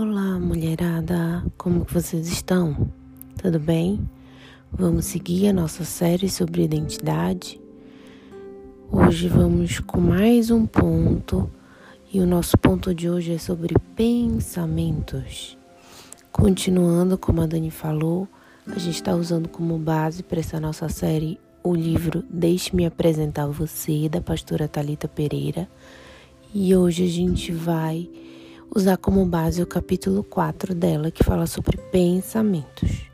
Olá, mulherada, como vocês estão? Tudo bem? Vamos seguir a nossa série sobre identidade. Hoje vamos com mais um ponto e o nosso ponto de hoje é sobre pensamentos. Continuando, como a Dani falou, a gente está usando como base para essa nossa série o livro Deixe-me apresentar você, da pastora Talita Pereira. E hoje a gente vai usar como base o capítulo 4 dela, que fala sobre pensamentos,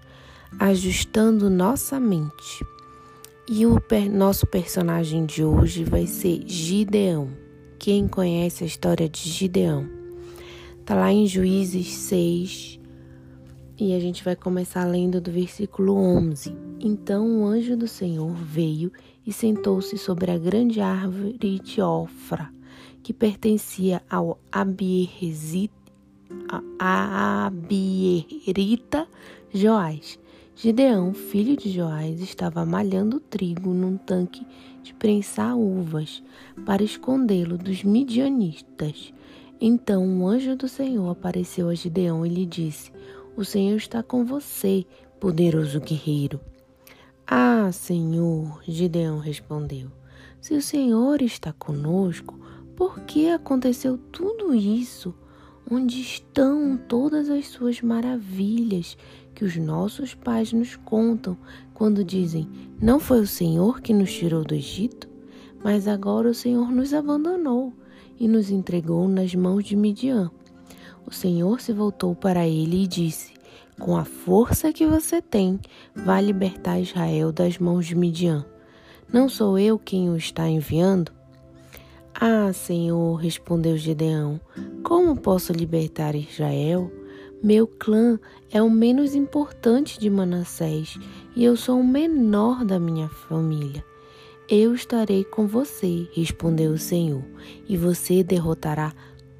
ajustando nossa mente. E o per nosso personagem de hoje vai ser Gideão. Quem conhece a história de Gideão? Tá lá em Juízes 6, e a gente vai começar lendo do versículo 11. Então o anjo do Senhor veio e sentou-se sobre a grande árvore de Ofra, que pertencia ao Abierita Joás. Gideão, filho de Joás, estava malhando trigo num tanque de prensar uvas para escondê-lo dos midianistas. Então o anjo do Senhor apareceu a Gideão e lhe disse: O Senhor está com você, poderoso guerreiro. Ah, Senhor, Gideão respondeu: Se o Senhor está conosco, por que aconteceu tudo isso? Onde estão todas as suas maravilhas que os nossos pais nos contam quando dizem: Não foi o Senhor que nos tirou do Egito? Mas agora o Senhor nos abandonou e nos entregou nas mãos de Midian. O Senhor se voltou para ele e disse: Com a força que você tem, vá libertar Israel das mãos de Midian. Não sou eu quem o está enviando? Ah, Senhor, respondeu Gedeão, como posso libertar Israel? Meu clã é o menos importante de Manassés e eu sou o menor da minha família. Eu estarei com você, respondeu o Senhor, e você derrotará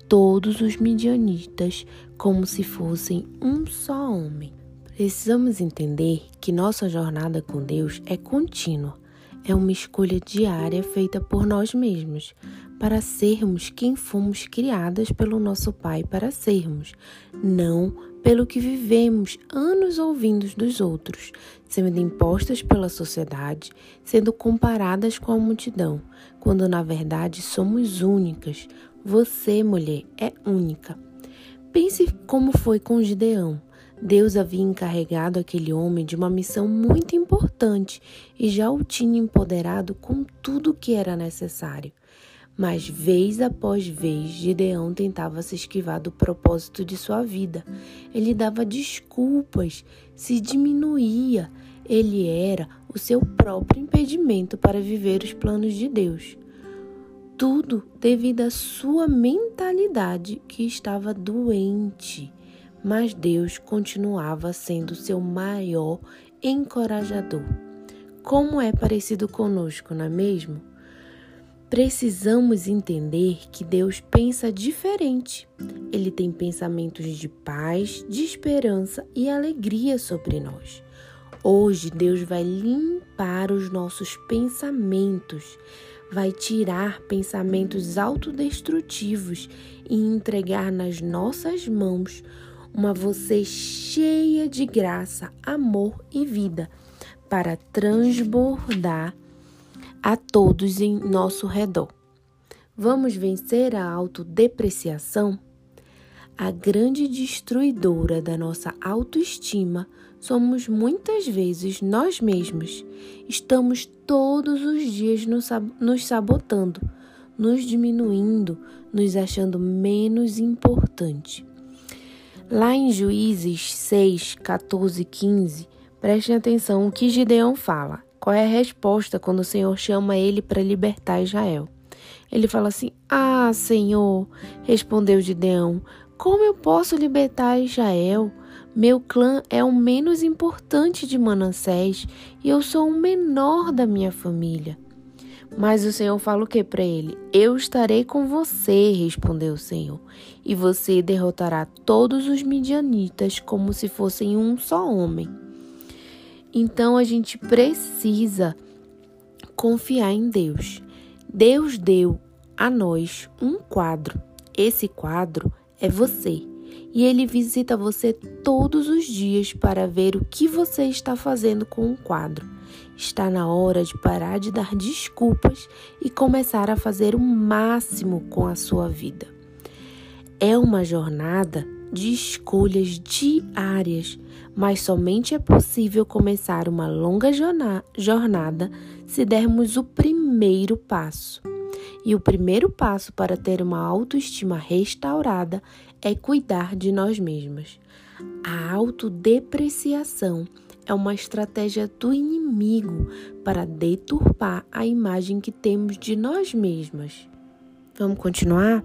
todos os midianitas como se fossem um só homem. Precisamos entender que nossa jornada com Deus é contínua é uma escolha diária feita por nós mesmos, para sermos quem fomos criadas pelo nosso Pai para sermos, não pelo que vivemos anos ouvindo dos outros, sendo impostas pela sociedade, sendo comparadas com a multidão, quando na verdade somos únicas. Você, mulher, é única. Pense como foi com Gideão. Deus havia encarregado aquele homem de uma missão muito importante e já o tinha empoderado com tudo o que era necessário. Mas vez após vez, Gideão tentava se esquivar do propósito de sua vida. Ele dava desculpas, se diminuía. Ele era o seu próprio impedimento para viver os planos de Deus. Tudo devido à sua mentalidade que estava doente mas Deus continuava sendo seu maior encorajador. Como é parecido conosco, não é mesmo? Precisamos entender que Deus pensa diferente. Ele tem pensamentos de paz, de esperança e alegria sobre nós. Hoje, Deus vai limpar os nossos pensamentos, vai tirar pensamentos autodestrutivos e entregar nas nossas mãos uma você cheia de graça, amor e vida para transbordar a todos em nosso redor. Vamos vencer a autodepreciação? A grande destruidora da nossa autoestima somos muitas vezes nós mesmos. Estamos todos os dias nos sabotando, nos diminuindo, nos achando menos importante. Lá em Juízes 6, 14 e 15, prestem atenção o que Gideão fala. Qual é a resposta quando o Senhor chama ele para libertar Israel? Ele fala assim: Ah, Senhor, respondeu Gideão, como eu posso libertar Israel? Meu clã é o menos importante de Manassés e eu sou o menor da minha família. Mas o Senhor fala o que para ele? Eu estarei com você, respondeu o Senhor, e você derrotará todos os midianitas como se fossem um só homem. Então a gente precisa confiar em Deus. Deus deu a nós um quadro. Esse quadro é você. e ele visita você todos os dias para ver o que você está fazendo com o quadro. Está na hora de parar de dar desculpas e começar a fazer o máximo com a sua vida. É uma jornada de escolhas diárias, mas somente é possível começar uma longa jornada se dermos o primeiro passo. E o primeiro passo para ter uma autoestima restaurada é cuidar de nós mesmas. A autodepreciação é uma estratégia do inimigo para deturpar a imagem que temos de nós mesmas. Vamos continuar?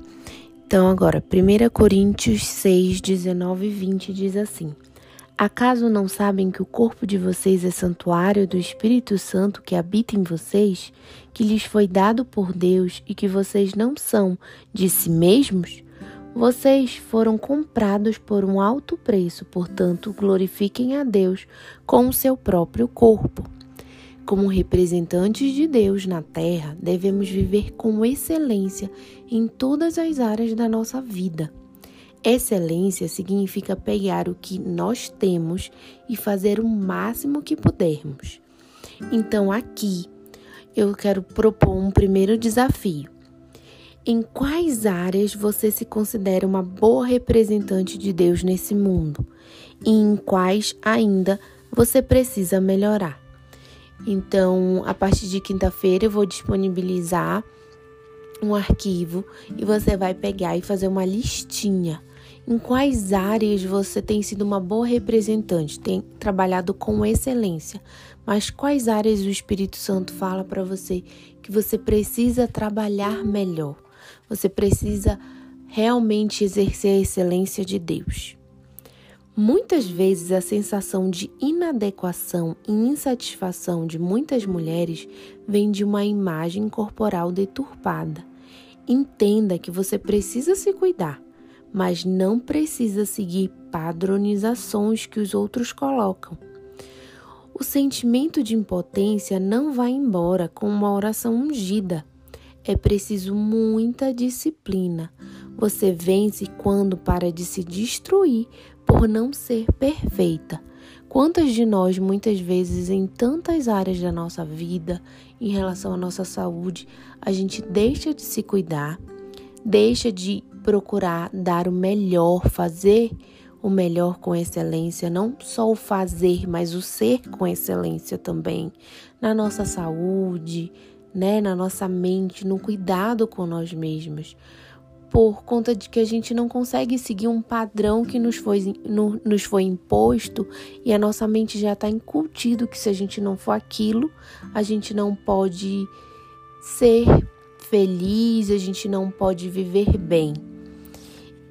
Então, agora, 1 Coríntios 6, 19 e 20 diz assim: Acaso não sabem que o corpo de vocês é santuário do Espírito Santo que habita em vocês, que lhes foi dado por Deus e que vocês não são de si mesmos? Vocês foram comprados por um alto preço, portanto, glorifiquem a Deus com o seu próprio corpo. Como representantes de Deus na terra, devemos viver com excelência em todas as áreas da nossa vida. Excelência significa pegar o que nós temos e fazer o máximo que pudermos. Então, aqui eu quero propor um primeiro desafio. Em quais áreas você se considera uma boa representante de Deus nesse mundo? E em quais ainda você precisa melhorar? Então, a partir de quinta-feira, eu vou disponibilizar um arquivo e você vai pegar e fazer uma listinha. Em quais áreas você tem sido uma boa representante, tem trabalhado com excelência, mas quais áreas o Espírito Santo fala para você que você precisa trabalhar melhor? Você precisa realmente exercer a excelência de Deus. Muitas vezes a sensação de inadequação e insatisfação de muitas mulheres vem de uma imagem corporal deturpada. Entenda que você precisa se cuidar, mas não precisa seguir padronizações que os outros colocam. O sentimento de impotência não vai embora com uma oração ungida. É preciso muita disciplina. Você vence quando para de se destruir por não ser perfeita. Quantas de nós, muitas vezes, em tantas áreas da nossa vida, em relação à nossa saúde, a gente deixa de se cuidar, deixa de procurar dar o melhor, fazer o melhor com excelência, não só o fazer, mas o ser com excelência também, na nossa saúde, né, na nossa mente, no cuidado com nós mesmos por conta de que a gente não consegue seguir um padrão que nos foi, no, nos foi imposto e a nossa mente já está incutido que se a gente não for aquilo, a gente não pode ser feliz, a gente não pode viver bem.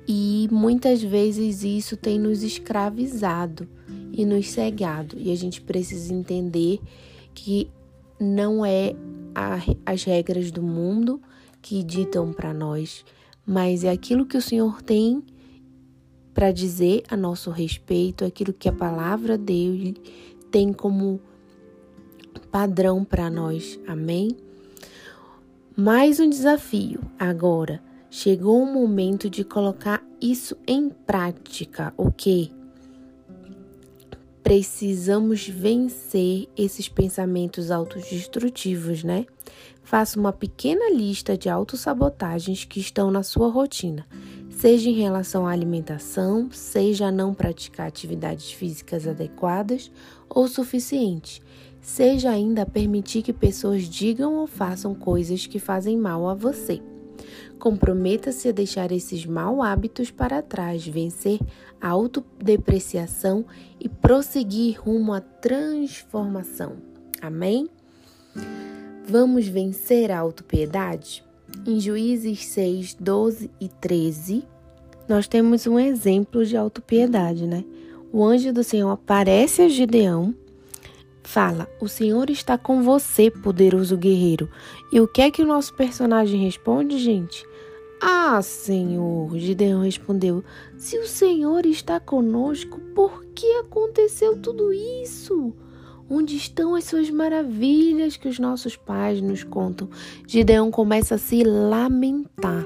E muitas vezes isso tem nos escravizado e nos cegado, e a gente precisa entender que não é as regras do mundo que ditam para nós mas é aquilo que o Senhor tem para dizer a nosso respeito, aquilo que a palavra dele tem como padrão para nós. Amém? Mais um desafio agora. Chegou o momento de colocar isso em prática, ok? Precisamos vencer esses pensamentos autodestrutivos, né? Faça uma pequena lista de autossabotagens que estão na sua rotina, seja em relação à alimentação, seja a não praticar atividades físicas adequadas ou suficientes, seja ainda permitir que pessoas digam ou façam coisas que fazem mal a você. Comprometa-se a deixar esses maus hábitos para trás, vencer a autodepreciação e prosseguir rumo à transformação. Amém? Vamos vencer a autopiedade? Em Juízes 6, 12 e 13, nós temos um exemplo de autopiedade, né? O anjo do Senhor aparece a Gideão, fala: O Senhor está com você, poderoso guerreiro. E o que é que o nosso personagem responde, gente? Ah, Senhor, Gideão respondeu: Se o Senhor está conosco, por que aconteceu tudo isso? Onde estão as suas maravilhas que os nossos pais nos contam? Gideão começa a se lamentar.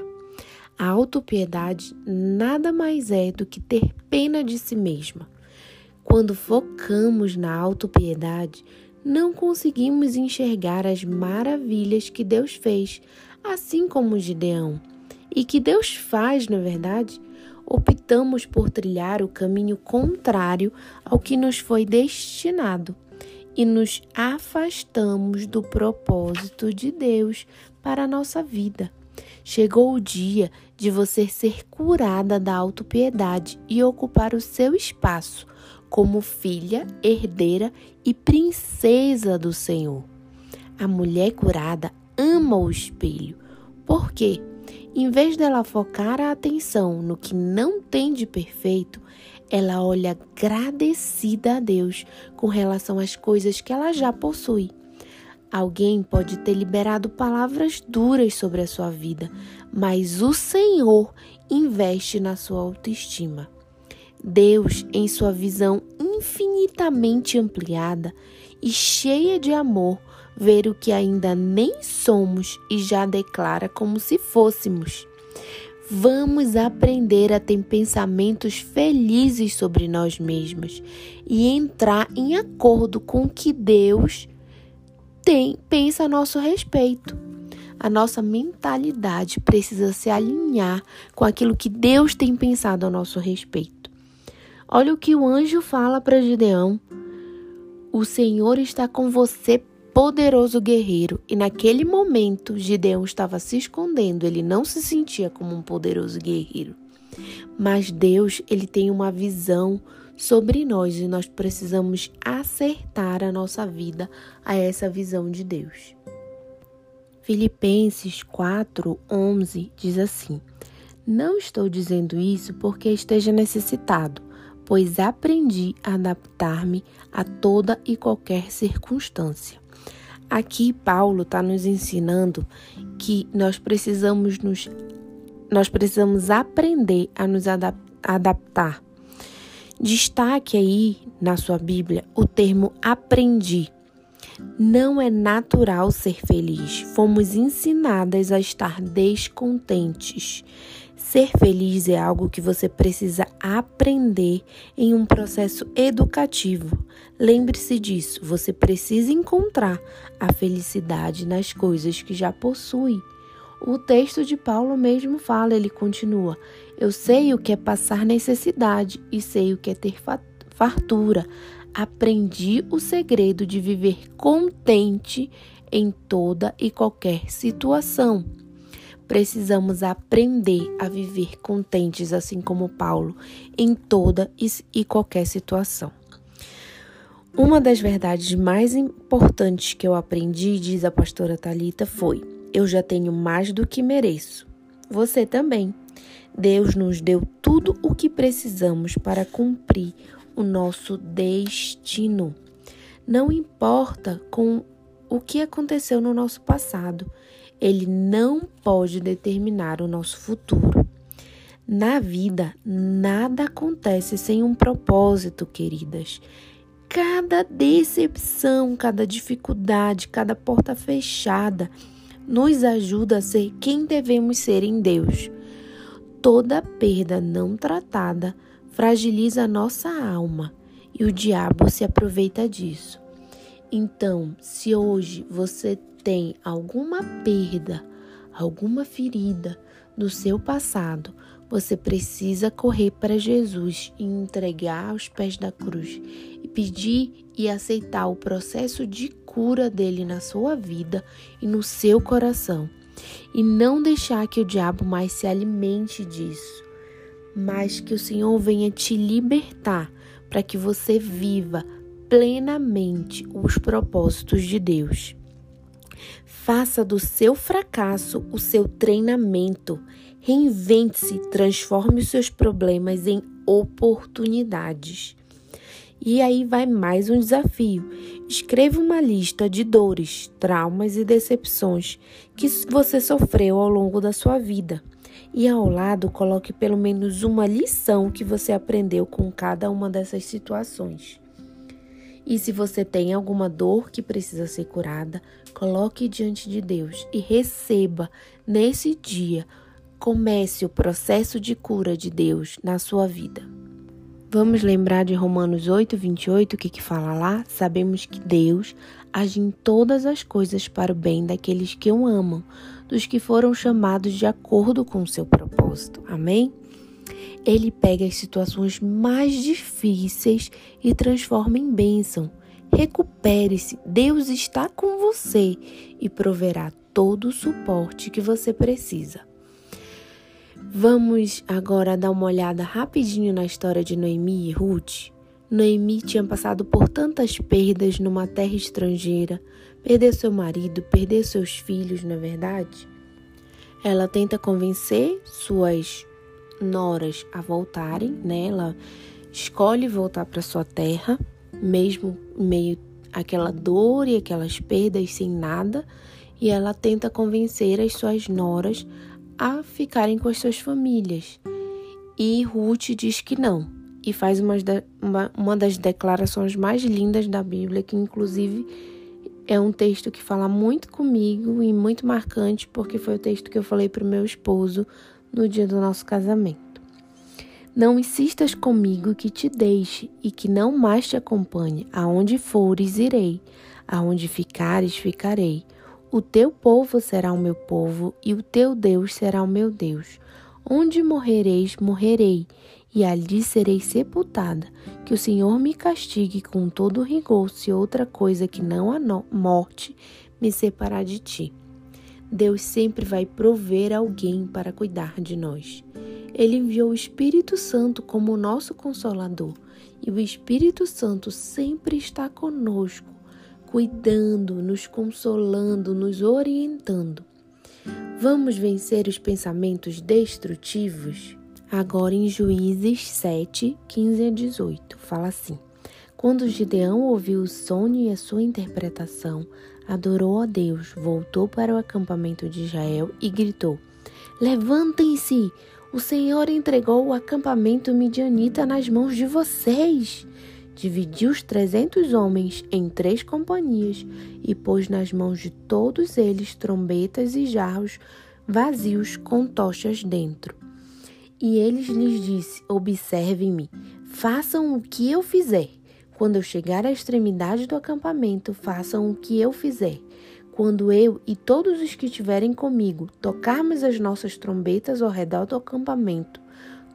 A autopiedade nada mais é do que ter pena de si mesma. Quando focamos na autopiedade, não conseguimos enxergar as maravilhas que Deus fez, assim como Gideão. E que Deus faz, na verdade, optamos por trilhar o caminho contrário ao que nos foi destinado e nos afastamos do propósito de Deus para a nossa vida. Chegou o dia de você ser curada da autopiedade e ocupar o seu espaço como filha, herdeira e princesa do Senhor. A mulher curada ama o espelho. Por quê? Em vez dela focar a atenção no que não tem de perfeito, ela olha agradecida a Deus com relação às coisas que ela já possui. Alguém pode ter liberado palavras duras sobre a sua vida, mas o Senhor investe na sua autoestima. Deus, em sua visão infinitamente ampliada e cheia de amor, vê o que ainda nem somos e já declara como se fôssemos. Vamos aprender a ter pensamentos felizes sobre nós mesmos e entrar em acordo com o que Deus tem, pensa a nosso respeito. A nossa mentalidade precisa se alinhar com aquilo que Deus tem pensado a nosso respeito. Olha o que o anjo fala para Gideão: O Senhor está com você poderoso guerreiro, e naquele momento Gideão estava se escondendo, ele não se sentia como um poderoso guerreiro. Mas Deus, ele tem uma visão sobre nós e nós precisamos acertar a nossa vida a essa visão de Deus. Filipenses 4:11 diz assim: Não estou dizendo isso porque esteja necessitado, pois aprendi a adaptar-me a toda e qualquer circunstância. Aqui Paulo está nos ensinando que nós precisamos nos nós precisamos aprender a nos adap adaptar. Destaque aí na sua Bíblia o termo aprendi. Não é natural ser feliz. Fomos ensinadas a estar descontentes. Ser feliz é algo que você precisa aprender em um processo educativo. Lembre-se disso, você precisa encontrar a felicidade nas coisas que já possui. O texto de Paulo mesmo fala, ele continua: Eu sei o que é passar necessidade e sei o que é ter fartura. Aprendi o segredo de viver contente em toda e qualquer situação precisamos aprender a viver contentes, assim como Paulo, em toda e qualquer situação. Uma das verdades mais importantes que eu aprendi, diz a pastora Talita, foi: eu já tenho mais do que mereço. Você também. Deus nos deu tudo o que precisamos para cumprir o nosso destino. Não importa com o que aconteceu no nosso passado, ele não pode determinar o nosso futuro. Na vida, nada acontece sem um propósito, queridas. Cada decepção, cada dificuldade, cada porta fechada nos ajuda a ser quem devemos ser em Deus. Toda perda não tratada fragiliza a nossa alma e o diabo se aproveita disso. Então, se hoje você tem alguma perda, alguma ferida no seu passado, você precisa correr para Jesus e entregar aos pés da cruz e pedir e aceitar o processo de cura dele na sua vida e no seu coração. E não deixar que o diabo mais se alimente disso, mas que o Senhor venha te libertar para que você viva plenamente os propósitos de Deus. Faça do seu fracasso o seu treinamento. Reinvente-se, transforme os seus problemas em oportunidades. E aí vai mais um desafio. Escreva uma lista de dores, traumas e decepções que você sofreu ao longo da sua vida. E ao lado, coloque pelo menos uma lição que você aprendeu com cada uma dessas situações. E se você tem alguma dor que precisa ser curada, coloque diante de Deus e receba nesse dia comece o processo de cura de Deus na sua vida. Vamos lembrar de Romanos 8, 28, o que, que fala lá? Sabemos que Deus age em todas as coisas para o bem daqueles que o amam, dos que foram chamados de acordo com o seu propósito. Amém? Ele pega as situações mais difíceis e transforma em bênção. Recupere-se, Deus está com você e proverá todo o suporte que você precisa. Vamos agora dar uma olhada rapidinho na história de Noemi e Ruth. Noemi tinha passado por tantas perdas numa terra estrangeira, perdeu seu marido, perdeu seus filhos, não é verdade? Ela tenta convencer suas noras a voltarem, né? Ela escolhe voltar para sua terra, mesmo meio aquela dor e aquelas perdas sem nada, e ela tenta convencer as suas noras a ficarem com as suas famílias. E Ruth diz que não, e faz uma, uma, das declarações mais lindas da Bíblia, que inclusive é um texto que fala muito comigo e muito marcante, porque foi o texto que eu falei para o meu esposo no dia do nosso casamento. Não insistas comigo que te deixe e que não mais te acompanhe. Aonde fores, irei. Aonde ficares, ficarei. O teu povo será o meu povo e o teu Deus será o meu Deus. Onde morrereis, morrerei, e ali serei sepultada. Que o Senhor me castigue com todo rigor se outra coisa que não a morte me separar de ti. Deus sempre vai prover alguém para cuidar de nós. Ele enviou o Espírito Santo como nosso consolador, e o Espírito Santo sempre está conosco, cuidando, nos consolando, nos orientando. Vamos vencer os pensamentos destrutivos? Agora em Juízes 7, 15 a 18, fala assim: Quando Gideão ouviu o sonho e a sua interpretação, adorou a Deus, voltou para o acampamento de Israel e gritou: Levantem-se! O Senhor entregou o acampamento midianita nas mãos de vocês. Dividiu os trezentos homens em três companhias e pôs nas mãos de todos eles trombetas e jarros vazios com tochas dentro. E eles lhes disse: Observem-me, façam o que eu fizer. Quando eu chegar à extremidade do acampamento, façam o que eu fizer. Quando eu e todos os que estiverem comigo tocarmos as nossas trombetas ao redor do acampamento,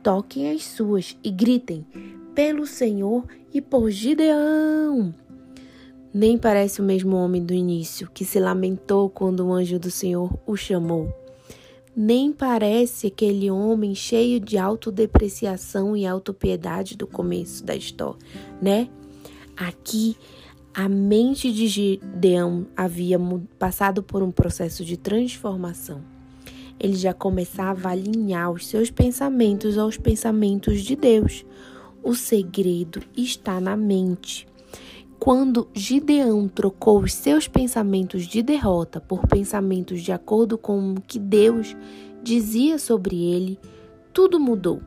toquem as suas e gritem: Pelo Senhor e por Gideão! Nem parece o mesmo homem do início que se lamentou quando o anjo do Senhor o chamou nem parece aquele homem cheio de autodepreciação e autopiedade do começo da história, né? Aqui a mente de Gideão havia passado por um processo de transformação. Ele já começava a alinhar os seus pensamentos aos pensamentos de Deus. O segredo está na mente. Quando Gideão trocou os seus pensamentos de derrota por pensamentos de acordo com o que Deus dizia sobre ele, tudo mudou.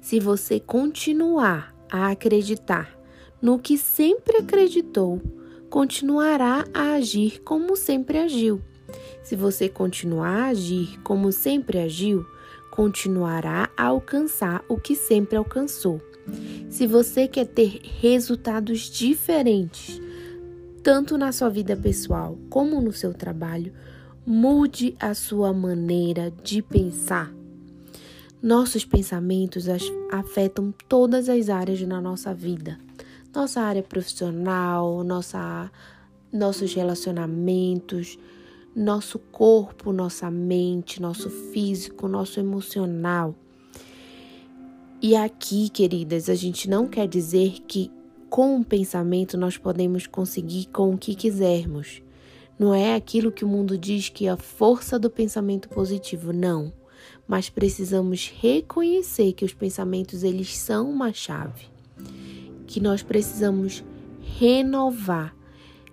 Se você continuar a acreditar no que sempre acreditou, continuará a agir como sempre agiu. Se você continuar a agir como sempre agiu, continuará a alcançar o que sempre alcançou. Se você quer ter resultados diferentes, tanto na sua vida pessoal como no seu trabalho, mude a sua maneira de pensar. Nossos pensamentos afetam todas as áreas na nossa vida. Nossa área profissional, nossa, nossos relacionamentos, nosso corpo, nossa mente, nosso físico, nosso emocional. E aqui, queridas, a gente não quer dizer que com o pensamento nós podemos conseguir com o que quisermos. Não é aquilo que o mundo diz que é a força do pensamento positivo, não. Mas precisamos reconhecer que os pensamentos eles são uma chave. Que nós precisamos renovar,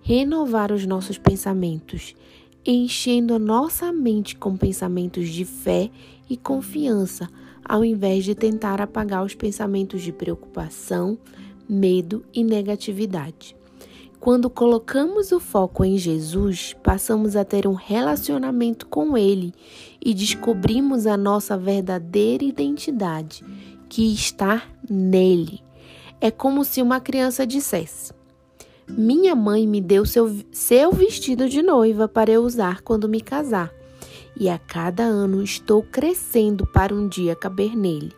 renovar os nossos pensamentos, enchendo a nossa mente com pensamentos de fé e confiança ao invés de tentar apagar os pensamentos de preocupação, medo e negatividade. Quando colocamos o foco em Jesus, passamos a ter um relacionamento com Ele e descobrimos a nossa verdadeira identidade, que está nele. É como se uma criança dissesse: Minha mãe me deu seu, seu vestido de noiva para eu usar quando me casar, e a cada ano estou crescendo para um dia caber nele.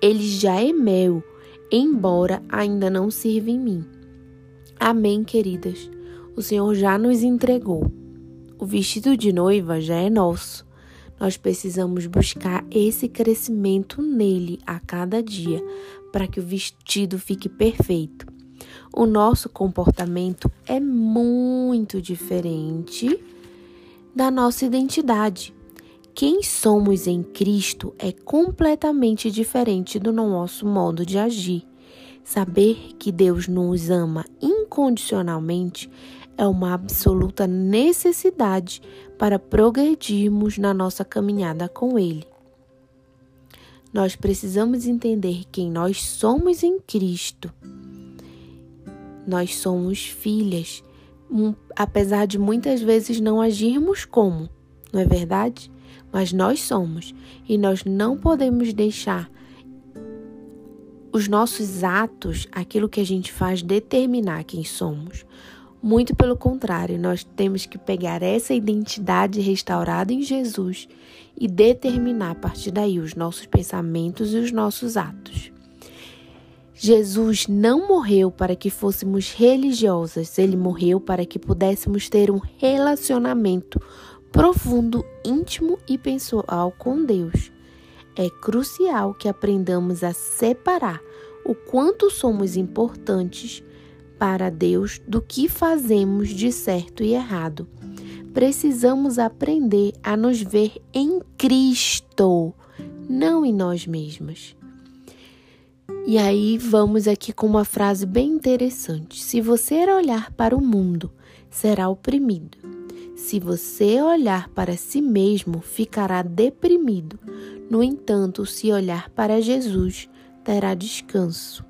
Ele já é meu, embora ainda não sirva em mim. Amém, queridas. O Senhor já nos entregou. O vestido de noiva já é nosso. Nós precisamos buscar esse crescimento nele a cada dia para que o vestido fique perfeito. O nosso comportamento é muito diferente da nossa identidade. Quem somos em Cristo é completamente diferente do nosso modo de agir. Saber que Deus nos ama incondicionalmente é uma absoluta necessidade para progredirmos na nossa caminhada com Ele. Nós precisamos entender quem nós somos em Cristo. Nós somos filhas, apesar de muitas vezes não agirmos como, não é verdade? Mas nós somos e nós não podemos deixar os nossos atos, aquilo que a gente faz, determinar quem somos. Muito pelo contrário, nós temos que pegar essa identidade restaurada em Jesus e determinar a partir daí os nossos pensamentos e os nossos atos. Jesus não morreu para que fôssemos religiosas, ele morreu para que pudéssemos ter um relacionamento profundo, íntimo e pessoal com Deus é crucial que aprendamos a separar o quanto somos importantes para Deus do que fazemos de certo e errado. Precisamos aprender a nos ver em Cristo, não em nós mesmas. E aí vamos aqui com uma frase bem interessante. Se você olhar para o mundo, será oprimido. Se você olhar para si mesmo, ficará deprimido. No entanto, se olhar para Jesus, terá descanso.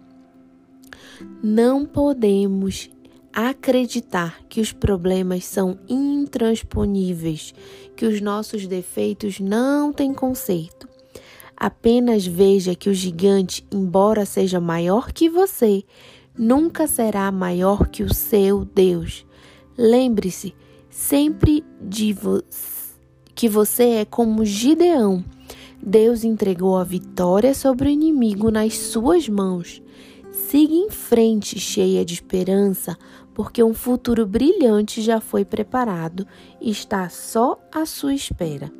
Não podemos acreditar que os problemas são intransponíveis, que os nossos defeitos não têm conserto. Apenas veja que o gigante, embora seja maior que você, nunca será maior que o seu Deus. Lembre-se sempre de vo que você é como Gideão Deus entregou a vitória sobre o inimigo nas suas mãos. Siga em frente, cheia de esperança, porque um futuro brilhante já foi preparado e está só à sua espera.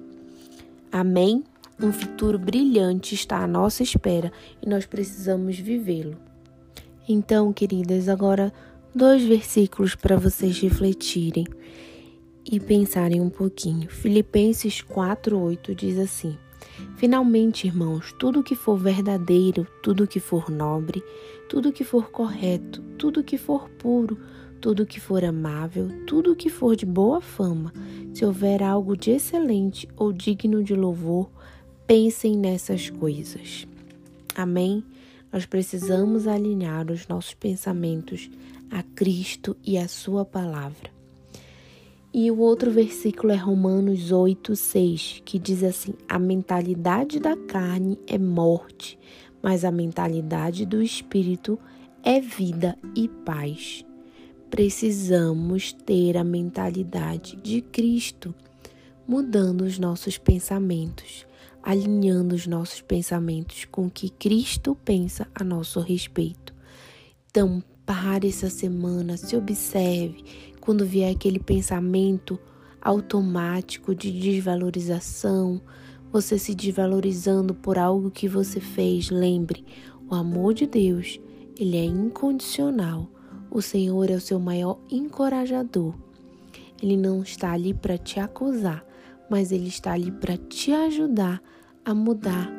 Amém? Um futuro brilhante está à nossa espera e nós precisamos vivê-lo. Então, queridas, agora dois versículos para vocês refletirem e pensarem um pouquinho. Filipenses 4:8 diz assim: Finalmente, irmãos, tudo que for verdadeiro, tudo que for nobre, tudo que for correto, tudo que for puro, tudo que for amável, tudo que for de boa fama, se houver algo de excelente ou digno de louvor, pensem nessas coisas. Amém? Nós precisamos alinhar os nossos pensamentos a Cristo e a Sua palavra. E o outro versículo é Romanos 8, 6, que diz assim: A mentalidade da carne é morte, mas a mentalidade do espírito é vida e paz. Precisamos ter a mentalidade de Cristo, mudando os nossos pensamentos, alinhando os nossos pensamentos com o que Cristo pensa a nosso respeito. Então, pare essa semana, se observe, quando vier aquele pensamento automático de desvalorização, você se desvalorizando por algo que você fez, lembre, o amor de Deus, ele é incondicional. O Senhor é o seu maior encorajador. Ele não está ali para te acusar, mas ele está ali para te ajudar a mudar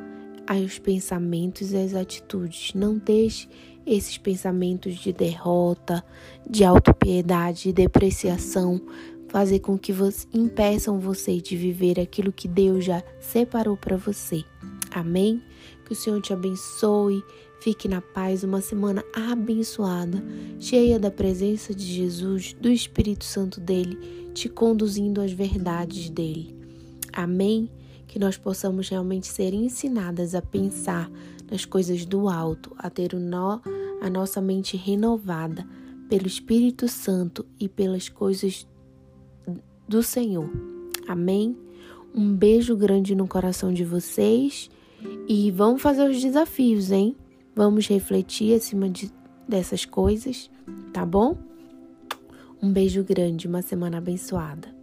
os pensamentos e as atitudes. Não deixe esses pensamentos de derrota, de autopiedade, de depreciação, fazer com que você, impeçam você de viver aquilo que Deus já separou para você. Amém? Que o Senhor te abençoe. Fique na paz, uma semana abençoada, cheia da presença de Jesus, do Espírito Santo dele, te conduzindo às verdades dele. Amém? Que nós possamos realmente ser ensinadas a pensar nas coisas do alto, a ter o nó, a nossa mente renovada pelo Espírito Santo e pelas coisas do Senhor. Amém? Um beijo grande no coração de vocês e vamos fazer os desafios, hein? Vamos refletir acima de, dessas coisas, tá bom? Um beijo grande, uma semana abençoada.